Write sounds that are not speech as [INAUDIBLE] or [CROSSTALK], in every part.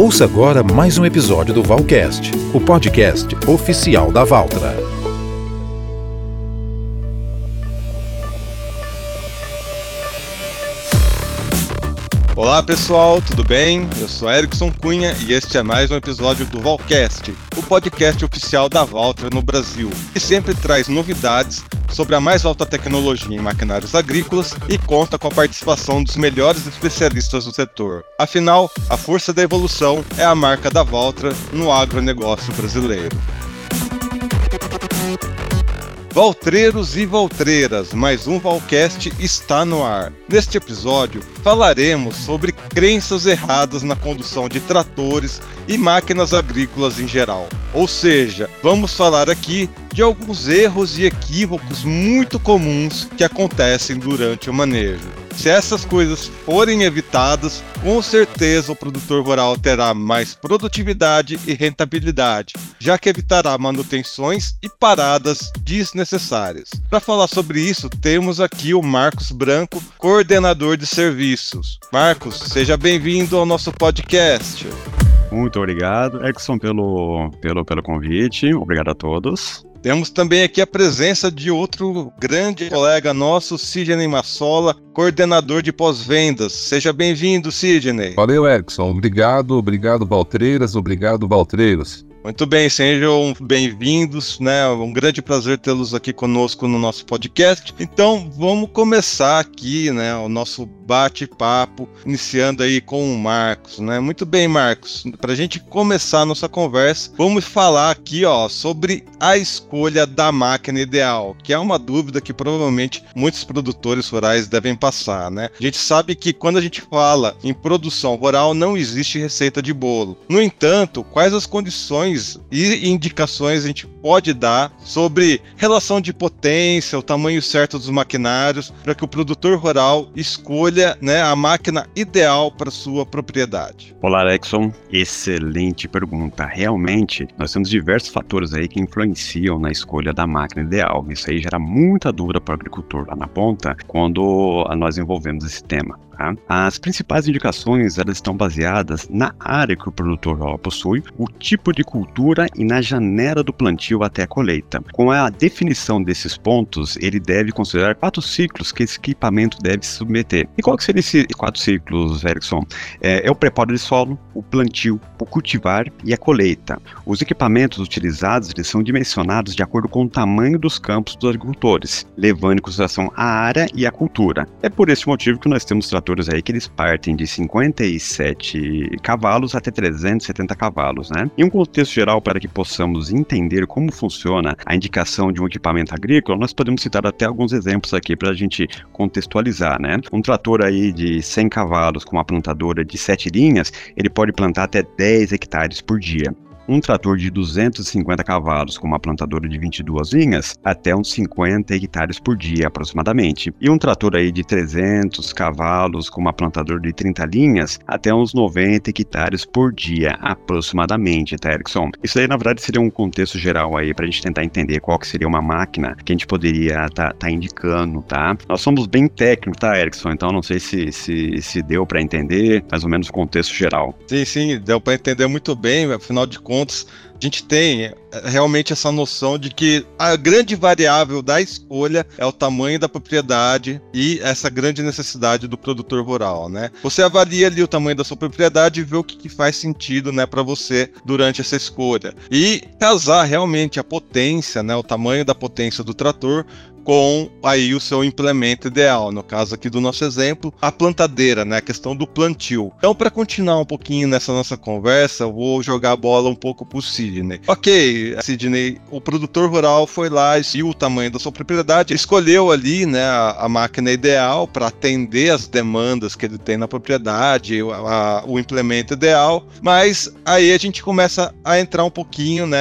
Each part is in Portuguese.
Ouça agora mais um episódio do Valcast, o podcast oficial da Valtra. Olá pessoal, tudo bem? Eu sou Erickson Cunha e este é mais um episódio do Valcast, o podcast oficial da Valtra no Brasil, que sempre traz novidades sobre a mais alta tecnologia em maquinários agrícolas e conta com a participação dos melhores especialistas do setor. Afinal, a força da evolução é a marca da Valtra no agronegócio brasileiro. Valtreiros e Valtreiras, mais um Valcast está no ar. Neste episódio, falaremos sobre crenças erradas na condução de tratores e máquinas agrícolas em geral. Ou seja, vamos falar aqui de alguns erros e equívocos muito comuns que acontecem durante o manejo. Se essas coisas forem evitadas, com certeza o produtor rural terá mais produtividade e rentabilidade, já que evitará manutenções e paradas desnecessárias. Para falar sobre isso, temos aqui o Marcos Branco, coordenador de serviços. Marcos, seja bem-vindo ao nosso podcast. Muito obrigado, Exxon, pelo, pelo, pelo convite. Obrigado a todos. Temos também aqui a presença de outro grande colega nosso, Sidney Massola, coordenador de pós-vendas. Seja bem-vindo, Sidney. Valeu, Erickson. Obrigado, obrigado, Valtreiras, obrigado, Valtreiros. Muito bem, sejam bem-vindos, né? Um grande prazer tê-los aqui conosco no nosso podcast. Então, vamos começar aqui, né, o nosso bate-papo, iniciando aí com o Marcos, né? Muito bem, Marcos. Para a gente começar a nossa conversa, vamos falar aqui, ó, sobre a escolha da máquina ideal, que é uma dúvida que provavelmente muitos produtores rurais devem passar, né? A gente sabe que quando a gente fala em produção rural, não existe receita de bolo. No entanto, quais as condições e indicações a gente pode dar sobre relação de potência, o tamanho certo dos maquinários, para que o produtor rural escolha né, a máquina ideal para sua propriedade? Olá, Alexson. Excelente pergunta. Realmente, nós temos diversos fatores aí que influenciam na escolha da máquina ideal. Isso aí gera muita dúvida para o agricultor lá na ponta quando nós envolvemos esse tema. Tá? As principais indicações elas estão baseadas na área que o produtor rural possui, o tipo de cultura e na janela do plantio até a colheita. Com a definição desses pontos, ele deve considerar quatro ciclos que esse equipamento deve se submeter. E qual que seria esses quatro ciclos, Erickson? É, é o preparo de solo, o plantio, o cultivar e a colheita. Os equipamentos utilizados eles são dimensionados de acordo com o tamanho dos campos dos agricultores, levando em consideração a área e a cultura. É por esse motivo que nós temos tratores motores aí que eles partem de 57 cavalos até 370 cavalos, né? Em um contexto geral, para que possamos entender como funciona a indicação de um equipamento agrícola, nós podemos citar até alguns exemplos aqui para a gente contextualizar, né? Um trator aí de 100 cavalos com uma plantadora de 7 linhas, ele pode plantar até 10 hectares por dia um trator de 250 cavalos com uma plantadora de 22 linhas até uns 50 hectares por dia aproximadamente. E um trator aí de 300 cavalos com uma plantadora de 30 linhas até uns 90 hectares por dia aproximadamente, tá, Erickson? Isso aí na verdade seria um contexto geral aí para a gente tentar entender qual que seria uma máquina que a gente poderia tá, tá indicando, tá? Nós somos bem técnicos, tá, Erickson? Então não sei se, se, se deu para entender mais ou menos o contexto geral. Sim, sim, deu para entender muito bem, afinal de contas pontos, a gente tem é, realmente essa noção de que a grande variável da escolha é o tamanho da propriedade e essa grande necessidade do produtor rural, né? Você avalia ali o tamanho da sua propriedade e vê o que, que faz sentido, né, para você durante essa escolha e casar realmente a potência, né, o tamanho da potência do trator com aí o seu implemento ideal. No caso aqui do nosso exemplo, a plantadeira, né? A questão do plantio. Então, para continuar um pouquinho nessa nossa conversa, eu vou jogar a bola um pouco pro Sidney. Ok, Sidney, o produtor rural foi lá e viu o tamanho da sua propriedade, escolheu ali, né, a, a máquina ideal para atender as demandas que ele tem na propriedade, a, o implemento ideal, mas aí a gente começa a entrar um pouquinho, né,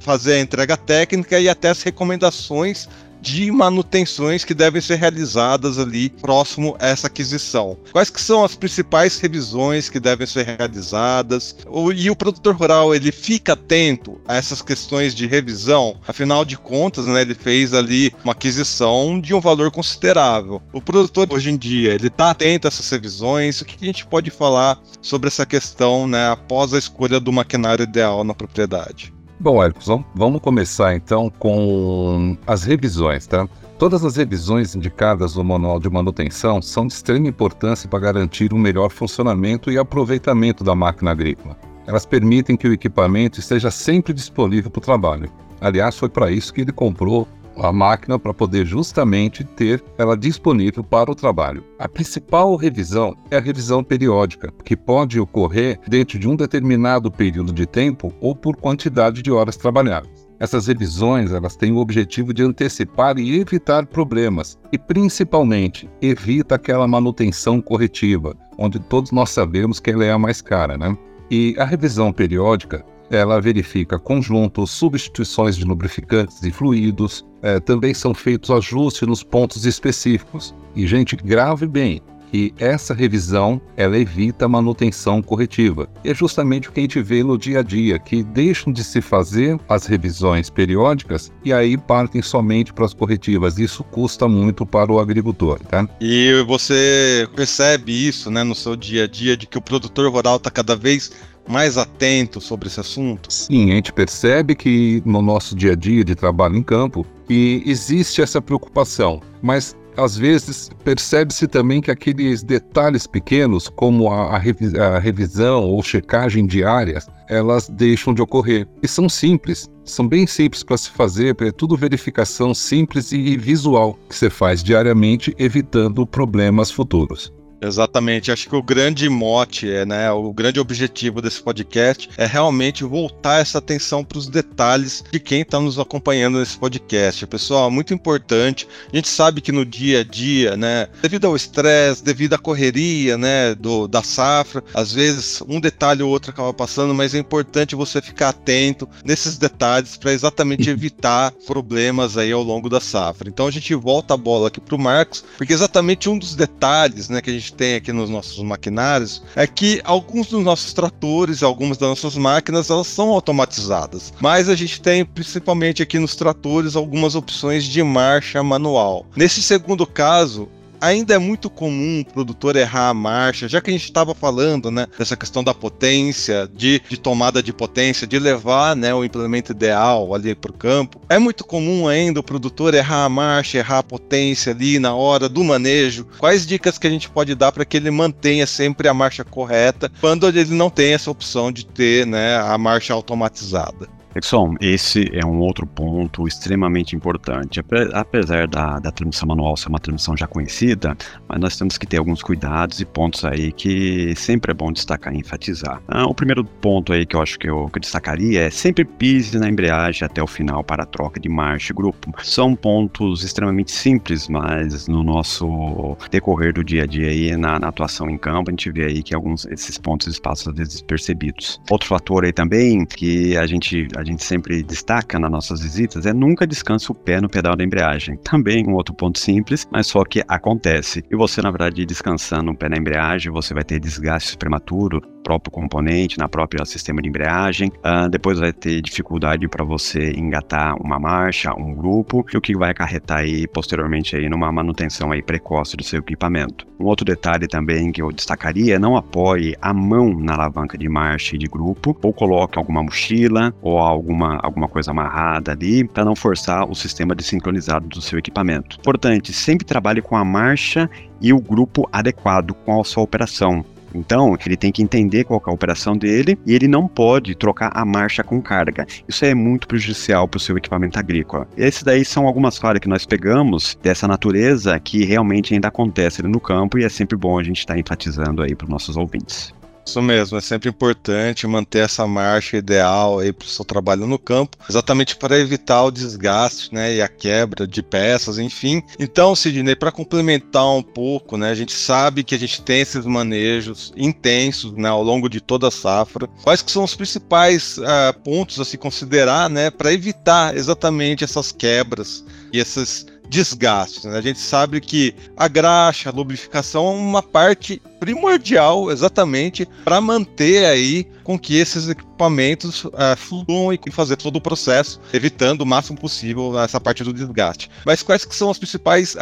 fazer a entrega técnica e até as recomendações de manutenções que devem ser realizadas ali próximo a essa aquisição. Quais que são as principais revisões que devem ser realizadas? E o produtor rural, ele fica atento a essas questões de revisão? Afinal de contas, né, ele fez ali uma aquisição de um valor considerável. O produtor hoje em dia, ele está atento a essas revisões? O que a gente pode falar sobre essa questão, né, após a escolha do maquinário ideal na propriedade? Bom, Ericos, vamos começar então com as revisões, tá? Todas as revisões indicadas no Manual de Manutenção são de extrema importância para garantir o melhor funcionamento e aproveitamento da máquina agrícola. Elas permitem que o equipamento esteja sempre disponível para o trabalho. Aliás, foi para isso que ele comprou a máquina para poder justamente ter ela disponível para o trabalho. A principal revisão é a revisão periódica, que pode ocorrer dentro de um determinado período de tempo ou por quantidade de horas trabalhadas. Essas revisões elas têm o objetivo de antecipar e evitar problemas e, principalmente, evita aquela manutenção corretiva, onde todos nós sabemos que ela é a mais cara, né? E a revisão periódica ela verifica conjuntos, substituições de lubrificantes e fluidos, é, também são feitos ajustes nos pontos específicos. E, gente, grave bem que essa revisão ela evita a manutenção corretiva. E é justamente o que a gente vê no dia a dia, que deixam de se fazer as revisões periódicas e aí partem somente para as corretivas. Isso custa muito para o agricultor, tá? E você percebe isso, né, no seu dia a dia, de que o produtor rural está cada vez mais atento sobre esse assunto? Sim, a gente percebe que no nosso dia a dia de trabalho em campo que existe essa preocupação, mas às vezes percebe-se também que aqueles detalhes pequenos, como a, a, revi a, revisão ou checagem diárias, elas deixam de ocorrer. E são simples, são bem simples para se fazer, é tudo verificação simples e visual que você faz diariamente, evitando problemas futuros. Exatamente, acho que o grande mote, é, né, o grande objetivo desse podcast é realmente voltar essa atenção para os detalhes de quem está nos acompanhando nesse podcast. Pessoal, muito importante. A gente sabe que no dia a dia, né, devido ao estresse, devido à correria, né, do, da safra, às vezes um detalhe ou outro acaba passando, mas é importante você ficar atento nesses detalhes para exatamente [LAUGHS] evitar problemas aí ao longo da safra. Então a gente volta a bola aqui para o Marcos, porque exatamente um dos detalhes, né, que a gente gente tem aqui nos nossos maquinários é que alguns dos nossos tratores, algumas das nossas máquinas, elas são automatizadas. Mas a gente tem, principalmente aqui nos tratores, algumas opções de marcha manual. Nesse segundo caso, ainda é muito comum o produtor errar a marcha, já que a gente estava falando, né, dessa questão da potência, de, de tomada de potência, de levar, né, o implemento ideal ali para o campo. É muito comum ainda o produtor errar a marcha, errar a potência ali na hora do manejo. Quais dicas que a gente pode dar para que ele mantenha sempre a marcha correta quando ele não tem essa opção de ter, né, a marcha automatizada? Exxon, esse é um outro ponto extremamente importante. Apesar da, da transmissão manual ser uma transmissão já conhecida, mas nós temos que ter alguns cuidados e pontos aí que sempre é bom destacar e enfatizar. Ah, o primeiro ponto aí que eu acho que eu, que eu destacaria é sempre pise na embreagem até o final para a troca de marcha e grupo. São pontos extremamente simples, mas no nosso decorrer do dia a dia aí, na, na atuação em campo, a gente vê aí que alguns desses pontos passam às vezes percebidos. Outro fator aí também que a gente, a gente sempre destaca nas nossas visitas é nunca descanse o pé no pedal da embreagem. Também um outro ponto simples, mas só que acontece. E você, na verdade, descansando o pé na embreagem, você vai ter desgaste prematuro, próprio componente, na própria sistema de embreagem. Uh, depois vai ter dificuldade para você engatar uma marcha, um grupo, e o que vai acarretar aí posteriormente aí numa manutenção aí precoce do seu equipamento. Um outro detalhe também que eu destacaria é não apoie a mão na alavanca de marcha e de grupo, ou coloque alguma mochila ou alguma, alguma coisa amarrada ali para não forçar o sistema desincronizado do seu equipamento. Importante, sempre trabalhe com a marcha e o grupo adequado com a sua operação. Então, ele tem que entender qual é a operação dele e ele não pode trocar a marcha com carga. Isso é muito prejudicial para o seu equipamento agrícola. Esses daí são algumas falhas que nós pegamos dessa natureza que realmente ainda acontece no campo e é sempre bom a gente estar tá enfatizando aí para os nossos ouvintes. Isso mesmo, é sempre importante manter essa marcha ideal aí para o seu trabalho no campo, exatamente para evitar o desgaste, né, e a quebra de peças, enfim. Então, Sidney, para complementar um pouco, né, a gente sabe que a gente tem esses manejos intensos, né, ao longo de toda a safra. Quais que são os principais uh, pontos a se considerar, né, para evitar exatamente essas quebras e esses desgastes. Né? A gente sabe que a graxa, a lubrificação é uma parte primordial exatamente para manter aí com que esses equipamentos uh, fluam e fazer todo o processo, evitando o máximo possível essa parte do desgaste. Mas quais que são as principais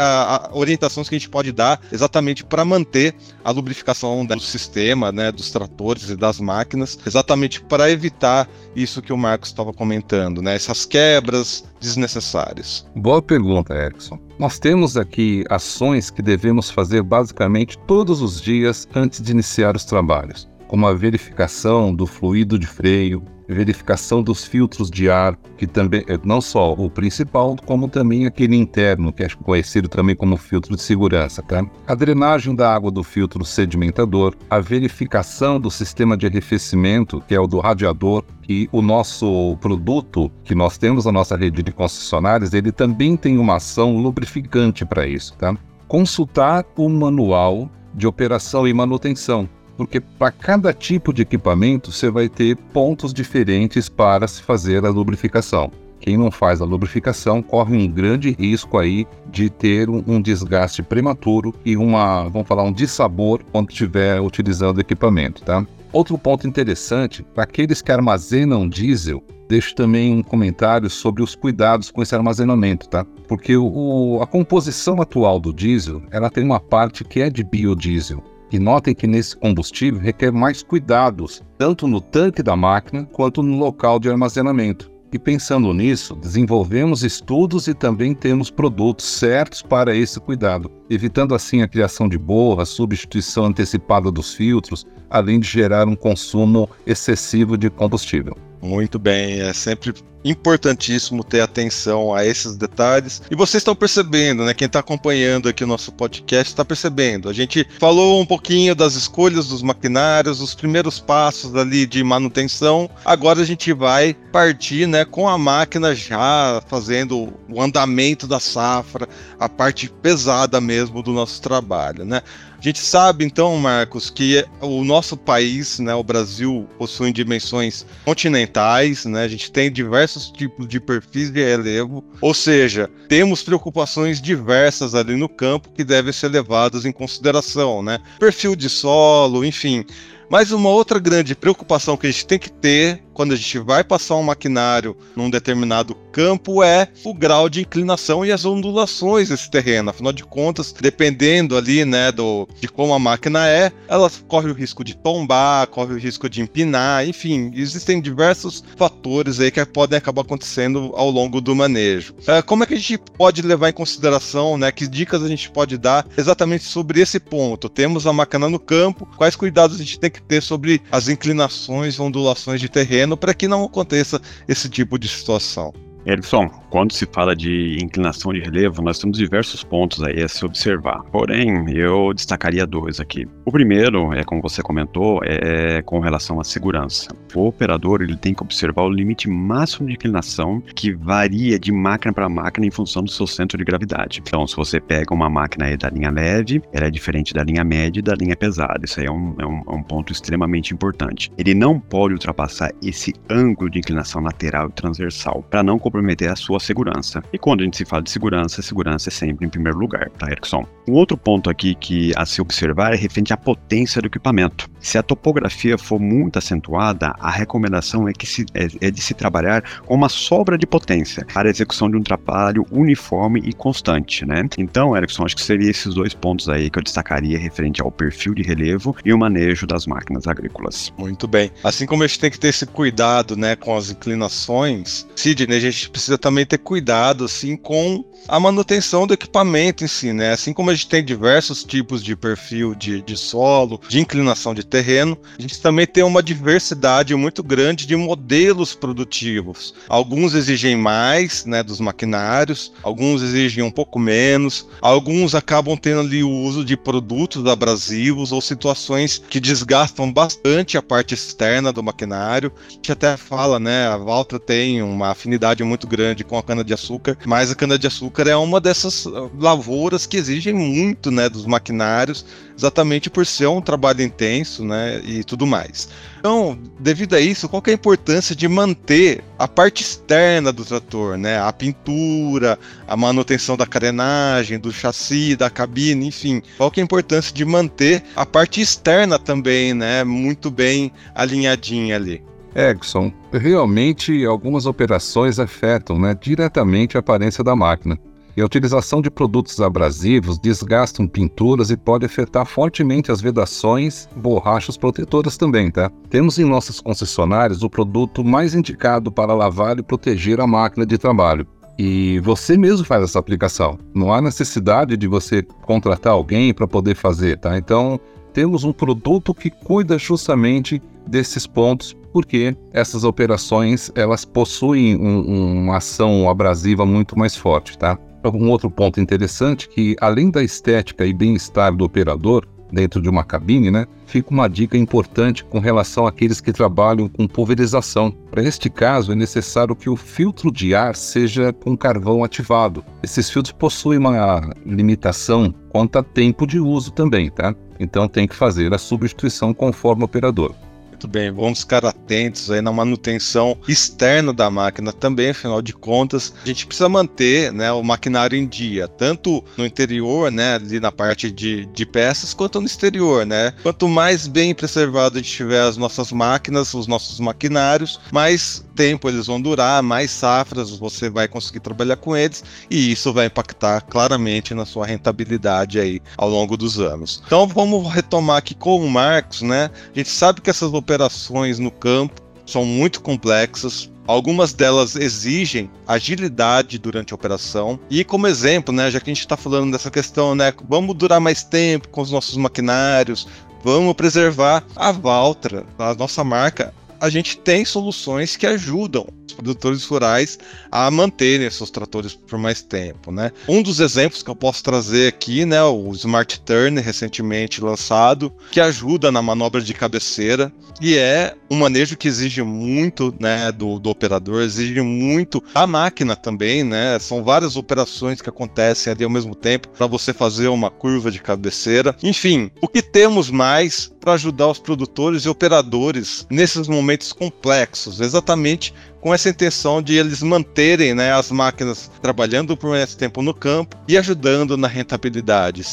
orientações que a gente pode dar exatamente para manter a lubrificação do sistema, né, dos tratores e das máquinas, exatamente para evitar isso que o Marcos estava comentando, né, essas quebras desnecessárias? Boa pergunta, Erickson. Nós temos aqui ações que devemos fazer basicamente todos os dias antes de iniciar os trabalhos, como a verificação do fluido de freio, verificação dos filtros de ar, que também é não só o principal, como também aquele interno, que é conhecido também como filtro de segurança, tá? A drenagem da água do filtro sedimentador, a verificação do sistema de arrefecimento, que é o do radiador, que o nosso produto que nós temos na nossa rede de concessionárias, ele também tem uma ação lubrificante para isso, tá? Consultar o manual de operação e manutenção, porque para cada tipo de equipamento você vai ter pontos diferentes para se fazer a lubrificação. Quem não faz a lubrificação corre um grande risco aí de ter um, desgaste prematuro e uma, vamos falar, um dissabor quando estiver utilizando o equipamento, tá? Outro ponto interessante, para aqueles que armazenam diesel, deixo também um comentário sobre os cuidados com esse armazenamento, tá? Porque o, a composição atual do diesel, ela tem uma parte que é de biodiesel. E notem que nesse combustível requer mais cuidados, tanto no tanque da máquina quanto no local de armazenamento. E pensando nisso, desenvolvemos estudos e também temos produtos certos para esse cuidado, evitando assim a criação de borras, substituição antecipada dos filtros, além de gerar um consumo excessivo de combustível. Muito bem, é sempre importantíssimo ter atenção a esses detalhes. E vocês estão percebendo, né? Quem está acompanhando aqui o nosso podcast está percebendo. A gente falou um pouquinho das escolhas dos maquinários, os primeiros passos ali de manutenção. Agora a gente vai partir, né, com a máquina já fazendo o andamento da safra, a parte pesada mesmo do nosso trabalho, né? A gente sabe então, Marcos, que o nosso país, né, o Brasil, possui dimensões continentais, né? A gente tem diversos tipos de perfis de relevo, ou seja, temos preocupações diversas ali no campo que devem ser levadas em consideração, né? Perfil de solo, enfim. Mas uma outra grande preocupação que a gente tem que ter quando a gente vai passar um maquinário num determinado campo é o grau de inclinação e as ondulações desse terreno. Afinal de contas, dependendo ali, né, do, de como a máquina é, ela corre o risco de tombar, corre o risco de empinar, enfim, existem diversos fatores aí que podem acabar acontecendo ao longo do manejo. É, como é que a gente pode levar em consideração, né, que dicas a gente pode dar exatamente sobre esse ponto? Temos a máquina no campo, quais cuidados a gente tem que ter sobre as inclinações, ondulações de terreno para que não aconteça esse tipo de situação. Erickson, quando se fala de inclinação de relevo, nós temos diversos pontos aí a se observar. Porém, eu destacaria dois aqui. O primeiro, é como você comentou, é com relação à segurança. O operador ele tem que observar o limite máximo de inclinação que varia de máquina para máquina em função do seu centro de gravidade. Então, se você pega uma máquina da linha leve, ela é diferente da linha média e da linha pesada. Isso aí é um, é um, é um ponto extremamente importante. Ele não pode ultrapassar esse ângulo de inclinação lateral e transversal para não comprometer comprometer a sua segurança. E quando a gente se fala de segurança, segurança é sempre em primeiro lugar, tá, Erickson? Um outro ponto aqui que a se observar é referente à potência do equipamento. Se a topografia for muito acentuada, a recomendação é, que se, é, é de se trabalhar com uma sobra de potência para a execução de um trabalho uniforme e constante, né? Então, Erickson, acho que seriam esses dois pontos aí que eu destacaria referente ao perfil de relevo e o manejo das máquinas agrícolas. Muito bem. Assim como a gente tem que ter esse cuidado, né, com as inclinações, Sidney, a gente precisa também ter cuidado assim com a manutenção do equipamento em si, né? Assim como a gente tem diversos tipos de perfil de, de solo, de inclinação de terreno, a gente também tem uma diversidade muito grande de modelos produtivos. Alguns exigem mais, né, dos maquinários, alguns exigem um pouco menos, alguns acabam tendo ali o uso de produtos abrasivos ou situações que desgastam bastante a parte externa do maquinário. A gente até fala, né, a Valtra tem uma afinidade muito grande com a cana-de-açúcar, mas a cana-de-açúcar é uma dessas lavouras que exigem muito né, dos maquinários, exatamente por ser um trabalho intenso, né, e tudo mais. Então, devido a isso, qual é a importância de manter a parte externa do trator, né, a pintura, a manutenção da carenagem, do chassi, da cabine, enfim, qual é a importância de manter a parte externa também, né, muito bem alinhadinha ali? Egson, realmente algumas operações afetam né, diretamente a aparência da máquina. E a utilização de produtos abrasivos desgastam pinturas e pode afetar fortemente as vedações, borrachas protetoras também, tá? Temos em nossas concessionárias o produto mais indicado para lavar e proteger a máquina de trabalho. E você mesmo faz essa aplicação. Não há necessidade de você contratar alguém para poder fazer, tá? Então, temos um produto que cuida justamente desses pontos, porque essas operações elas possuem um, uma ação abrasiva muito mais forte, tá? Um outro ponto interessante que, além da estética e bem-estar do operador dentro de uma cabine, né, fica uma dica importante com relação àqueles que trabalham com pulverização. Para este caso, é necessário que o filtro de ar seja com carvão ativado. Esses filtros possuem uma limitação quanto a tempo de uso também, tá? Então tem que fazer a substituição conforme o operador. Muito bem, vamos ficar atentos aí na manutenção externa da máquina também, afinal de contas, a gente precisa manter né, o maquinário em dia, tanto no interior, né, ali na parte de, de peças, quanto no exterior, né? Quanto mais bem preservado a gente tiver as nossas máquinas, os nossos maquinários, mais tempo eles vão durar, mais safras você vai conseguir trabalhar com eles e isso vai impactar claramente na sua rentabilidade aí ao longo dos anos. Então vamos retomar aqui com o Marcos, né? A gente sabe que essas operações no campo são muito complexas, Algumas delas exigem agilidade durante a operação. E como exemplo, né, já que a gente está falando dessa questão, né, vamos durar mais tempo com os nossos maquinários, vamos preservar a Valtra, a nossa marca. A gente tem soluções que ajudam produtores rurais a manterem seus tratores por mais tempo, né? Um dos exemplos que eu posso trazer aqui, né, o Smart Turn recentemente lançado, que ajuda na manobra de cabeceira e é um manejo que exige muito, né, do, do operador, exige muito a máquina também, né? São várias operações que acontecem ali ao mesmo tempo para você fazer uma curva de cabeceira. Enfim, o que temos mais para ajudar os produtores e operadores nesses momentos complexos, exatamente com essa intenção de eles manterem né, as máquinas trabalhando por mais tempo no campo e ajudando na rentabilidade.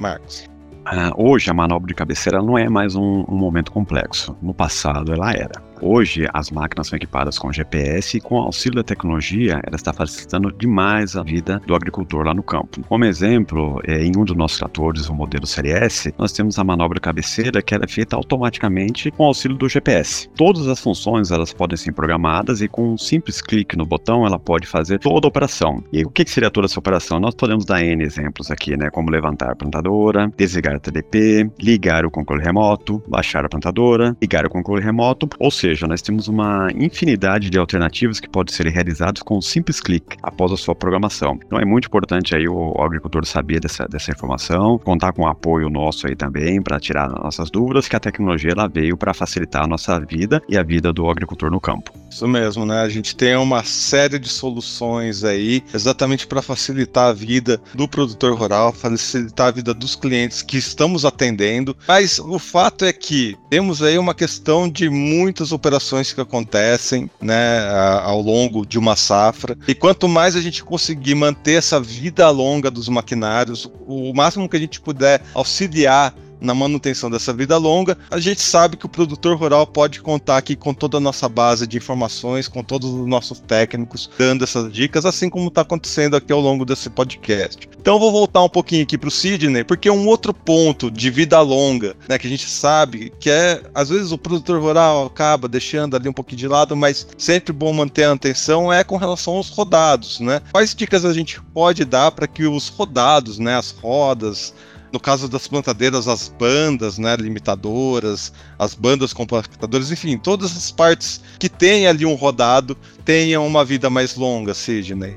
Marcos. Uh, hoje a manobra de cabeceira não é mais um, um momento complexo. No passado ela era. Hoje, as máquinas são equipadas com GPS e, com auxílio da tecnologia, ela está facilitando demais a vida do agricultor lá no campo. Como exemplo, é, em um dos nossos tratores, o modelo Série S, nós temos a manobra cabeceira que é feita automaticamente com auxílio do GPS. Todas as funções elas podem ser programadas e, com um simples clique no botão, ela pode fazer toda a operação. E o que seria toda essa operação? Nós podemos dar N exemplos aqui, né? Como levantar a plantadora, desligar a TDP, ligar o controle remoto, baixar a plantadora, ligar o controle remoto, ou seja, seja, nós temos uma infinidade de alternativas que podem ser realizadas com um simples clique após a sua programação. Então é muito importante aí o, agricultor saber dessa, dessa informação, contar com o apoio nosso aí também para tirar nossas dúvidas, que a tecnologia ela veio para facilitar a nossa vida e a vida do agricultor no campo. Isso mesmo, né? A gente tem uma série de soluções aí exatamente para facilitar a vida do produtor rural, facilitar a vida dos clientes que estamos atendendo. Mas o fato é que temos aí uma questão de muitas operações que acontecem, né, ao longo de uma safra. E quanto mais a gente conseguir manter essa vida longa dos maquinários, o máximo que a gente puder auxiliar na manutenção dessa vida longa, a gente sabe que o produtor rural pode contar aqui com toda a nossa base de informações, com todos os nossos técnicos dando essas dicas, assim como está acontecendo aqui ao longo desse podcast. Então vou voltar um pouquinho aqui para o Sidney, porque um outro ponto de vida longa, né, que a gente sabe que é, às vezes o produtor rural acaba deixando ali um pouquinho de lado, mas sempre bom manter a atenção é com relação aos rodados, né? Quais dicas a gente pode dar para que os rodados, né, as rodas, no caso das plantadeiras, as bandas, né, limitadoras, as bandas compactadoras, enfim, todas as partes que tem ali um rodado tenham uma vida mais longa, Sidney.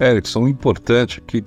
Erickson, importante que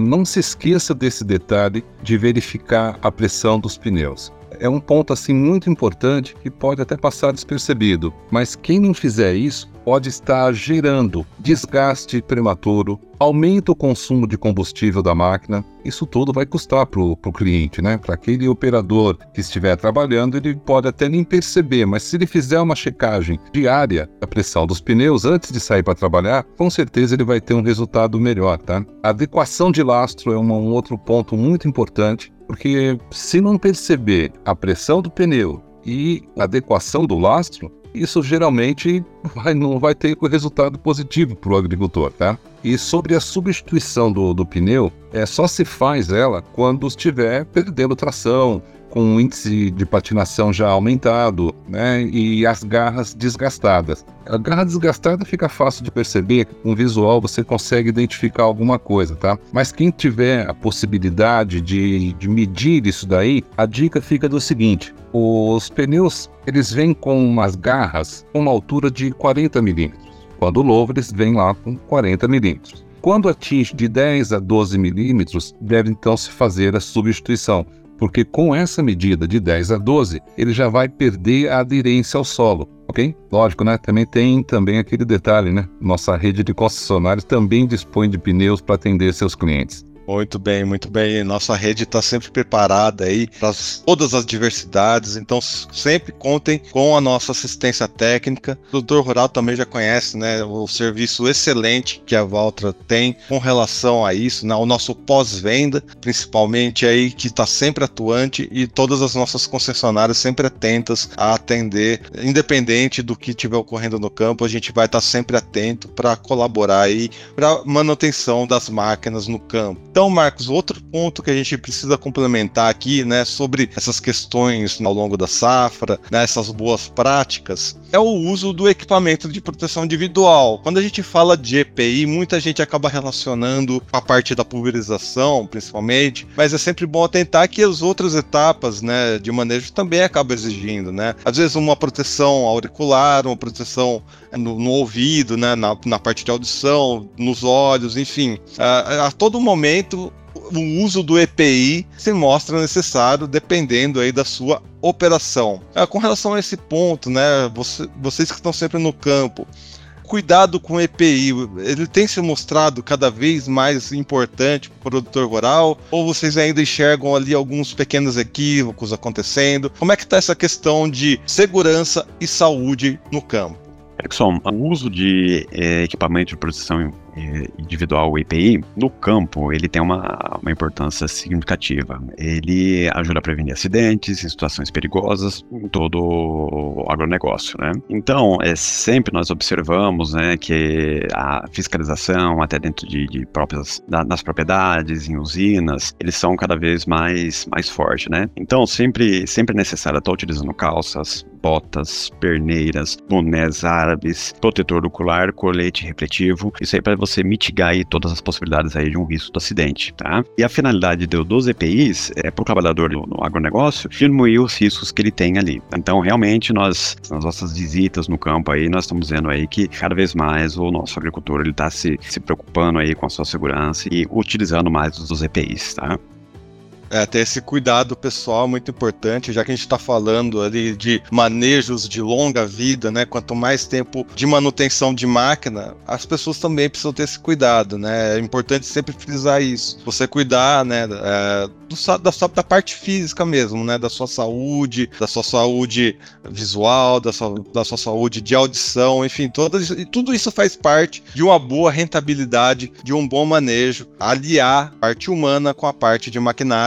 não se esqueça desse detalhe de verificar a pressão dos pneus. É um ponto assim muito importante que pode até passar despercebido, mas quem não fizer isso pode estar gerando desgaste prematuro, aumenta o consumo de combustível da máquina. Isso tudo vai custar para o cliente, né? Para aquele operador que estiver trabalhando, ele pode até nem perceber, mas se ele fizer uma checagem diária da pressão dos pneus antes de sair para trabalhar, com certeza ele vai ter um resultado melhor, tá? A adequação de lastro é um outro ponto muito importante, porque se não perceber a pressão do pneu e adequação do lastro, isso geralmente vai, não vai ter resultado positivo para o agricultor, tá? E sobre a substituição do, do pneu, é só se faz ela quando estiver perdendo tração, com um índice de patinação já aumentado, né? E as garras desgastadas. A garra desgastada fica fácil de perceber, com o visual você consegue identificar alguma coisa, tá? Mas quem tiver a possibilidade de, de medir isso daí, a dica fica do seguinte: os pneus eles vêm com umas garras com uma altura de 40 milímetros. Quando louvo, eles vêm lá com 40 milímetros. Quando atinge de 10 a 12 milímetros, deve então se fazer a substituição porque com essa medida de 10 a 12, ele já vai perder a aderência ao solo, ok? Lógico, né? Também tem também aquele detalhe, né? Nossa rede de concessionários também dispõe de pneus para atender seus clientes. Muito bem, muito bem. Nossa rede está sempre preparada aí para todas as diversidades, então sempre contem com a nossa assistência técnica. O doutor Rural também já conhece, né, o serviço excelente que a Valtra tem com relação a isso, né, o nosso pós-venda, principalmente aí que está sempre atuante e todas as nossas concessionárias sempre atentas a atender, independente do que estiver ocorrendo no campo, a gente vai estar tá sempre atento para colaborar aí para manutenção das máquinas no campo. Então, Marcos, outro ponto que a gente precisa complementar aqui, né, sobre essas questões ao longo da safra, né, essas boas práticas, é o uso do equipamento de proteção individual. Quando a gente fala de EPI, muita gente acaba relacionando a parte da pulverização, principalmente, mas é sempre bom atentar que as outras etapas, né, de manejo também acabam exigindo, né? Às vezes uma proteção auricular, uma proteção no, no ouvido, né, na, na parte de audição, nos olhos, enfim, a, a todo momento o uso do EPI se mostra necessário dependendo aí da sua operação. Ah, com relação a esse ponto, né, você, vocês que estão sempre no campo, cuidado com o EPI, ele tem se mostrado cada vez mais importante para o produtor rural? Ou vocês ainda enxergam ali alguns pequenos equívocos acontecendo? Como é que está essa questão de segurança e saúde no campo? Erickson, o uso de é, equipamento de proteção é, individual EPI, no campo ele tem uma, uma importância significativa. Ele ajuda a prevenir acidentes em situações perigosas em todo o agronegócio, né? Então, é, sempre nós observamos né, que a fiscalização, até dentro de, de próprias, da, nas propriedades, em usinas, eles são cada vez mais, mais fortes, né? Então, sempre, sempre é necessário estar utilizando calças, botas, perneiras, bonés árabes, protetor ocular, colete refletivo. Isso aí para você mitigar aí todas as possibilidades aí de um risco do acidente, tá? E a finalidade do, dos EPIs é para o trabalhador no, no agronegócio diminuir os riscos que ele tem ali. Então, realmente, nós, nas nossas visitas no campo aí, nós estamos vendo aí que cada vez mais o nosso agricultor ele está se, se preocupando aí com a sua segurança e utilizando mais os EPIs, tá? É, ter esse cuidado pessoal é muito importante, já que a gente está falando ali de manejos de longa vida, né? Quanto mais tempo de manutenção de máquina, as pessoas também precisam ter esse cuidado, né? É importante sempre frisar isso. Você cuidar, né? É, do, da, da parte física mesmo, né? Da sua saúde, da sua saúde visual, da sua, da sua saúde de audição, enfim, todas, tudo isso faz parte de uma boa rentabilidade, de um bom manejo, aliar a parte humana com a parte de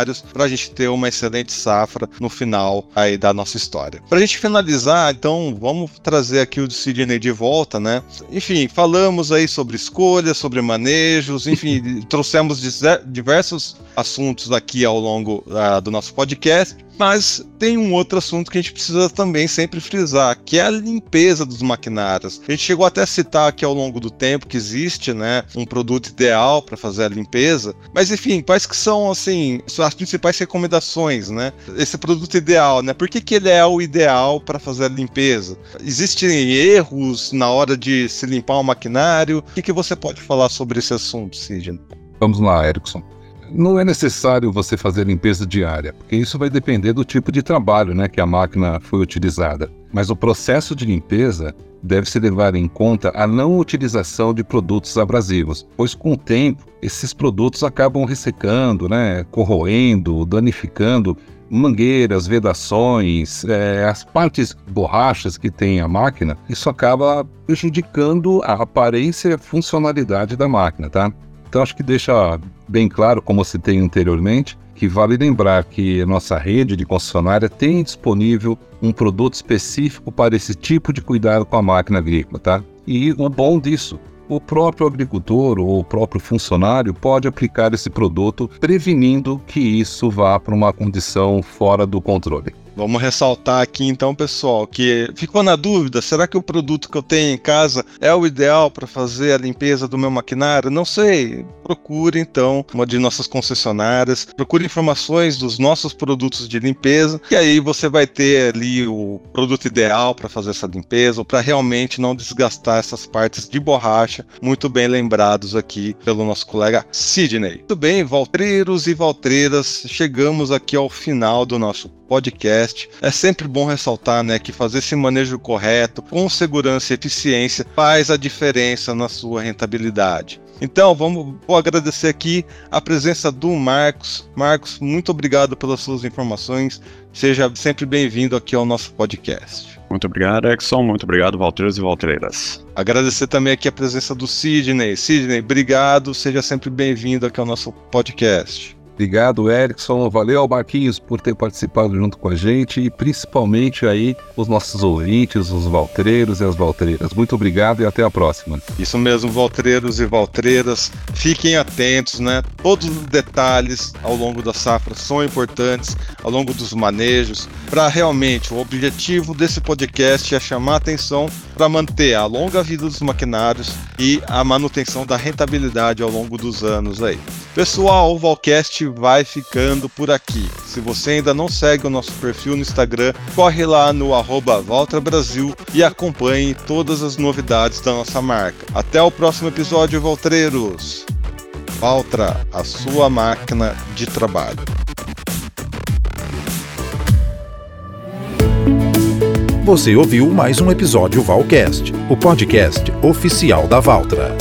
maquinários para a gente ter uma excelente safra no final aí da nossa história. Para a gente finalizar, então, vamos trazer aqui o Sidney de volta, né? Enfim, falamos aí sobre escolhas, sobre manejos, enfim, [LAUGHS] trouxemos diversos assuntos aqui ao longo uh, do nosso podcast. Mas tem um outro assunto que a gente precisa também sempre frisar, que é a limpeza dos maquinários. A gente chegou até a citar aqui ao longo do tempo que existe, né, um produto ideal para fazer a limpeza, mas enfim, quais que são assim as principais recomendações, né? Esse produto ideal, né? Por que, que ele é o ideal para fazer a limpeza? Existem erros na hora de se limpar o maquinário? O que, que você pode falar sobre esse assunto, Sidney? Vamos lá, Erickson. Não é necessário você fazer limpeza diária, porque isso vai depender do tipo de trabalho né, que a máquina foi utilizada. Mas o processo de limpeza deve-se levar em conta a não utilização de produtos abrasivos, pois com o tempo esses produtos acabam ressecando, né, corroendo, danificando mangueiras, vedações, é, as partes borrachas que tem a máquina, isso acaba prejudicando a aparência e a funcionalidade da máquina, tá? Então acho que deixa bem claro, como se tem anteriormente, que vale lembrar que nossa rede de concessionária tem disponível um produto específico para esse tipo de cuidado com a máquina agrícola, tá? E o bom disso o próprio agricultor ou o próprio funcionário pode aplicar esse produto, prevenindo que isso vá para uma condição fora do controle. Vamos ressaltar aqui então, pessoal, que ficou na dúvida: será que o produto que eu tenho em casa é o ideal para fazer a limpeza do meu maquinário? Não sei. Procure então uma de nossas concessionárias, procure informações dos nossos produtos de limpeza, e aí você vai ter ali o produto ideal para fazer essa limpeza, ou para realmente não desgastar essas partes de borracha, muito bem lembrados aqui pelo nosso colega Sidney. Muito bem, valtreiros e valtreiras, chegamos aqui ao final do nosso podcast. É sempre bom ressaltar né, que fazer esse manejo correto, com segurança e eficiência, faz a diferença na sua rentabilidade. Então, vamos, vou agradecer aqui a presença do Marcos. Marcos, muito obrigado pelas suas informações. Seja sempre bem-vindo aqui ao nosso podcast. Muito obrigado, Exxon. Muito obrigado, Valtreiros e Valtreiras. Agradecer também aqui a presença do Sidney. Sidney, obrigado. Seja sempre bem-vindo aqui ao nosso podcast. Obrigado, Erickson. Valeu Marquinhos por ter participado junto com a gente e principalmente aí os nossos ouvintes, os valtreiros e as valtreiras. Muito obrigado e até a próxima. Isso mesmo, valtreiros e valtreiras. Fiquem atentos, né? Todos os detalhes ao longo da safra são importantes, ao longo dos manejos, para realmente o objetivo desse podcast é chamar atenção para manter a longa vida dos maquinários e a manutenção da rentabilidade ao longo dos anos aí. Pessoal, o Valcast vai ficando por aqui. Se você ainda não segue o nosso perfil no Instagram, corre lá no arroba Brasil e acompanhe todas as novidades da nossa marca. Até o próximo episódio, Valtreiros! Valtra, a sua máquina de trabalho. Você ouviu mais um episódio Valcast, o podcast oficial da Valtra.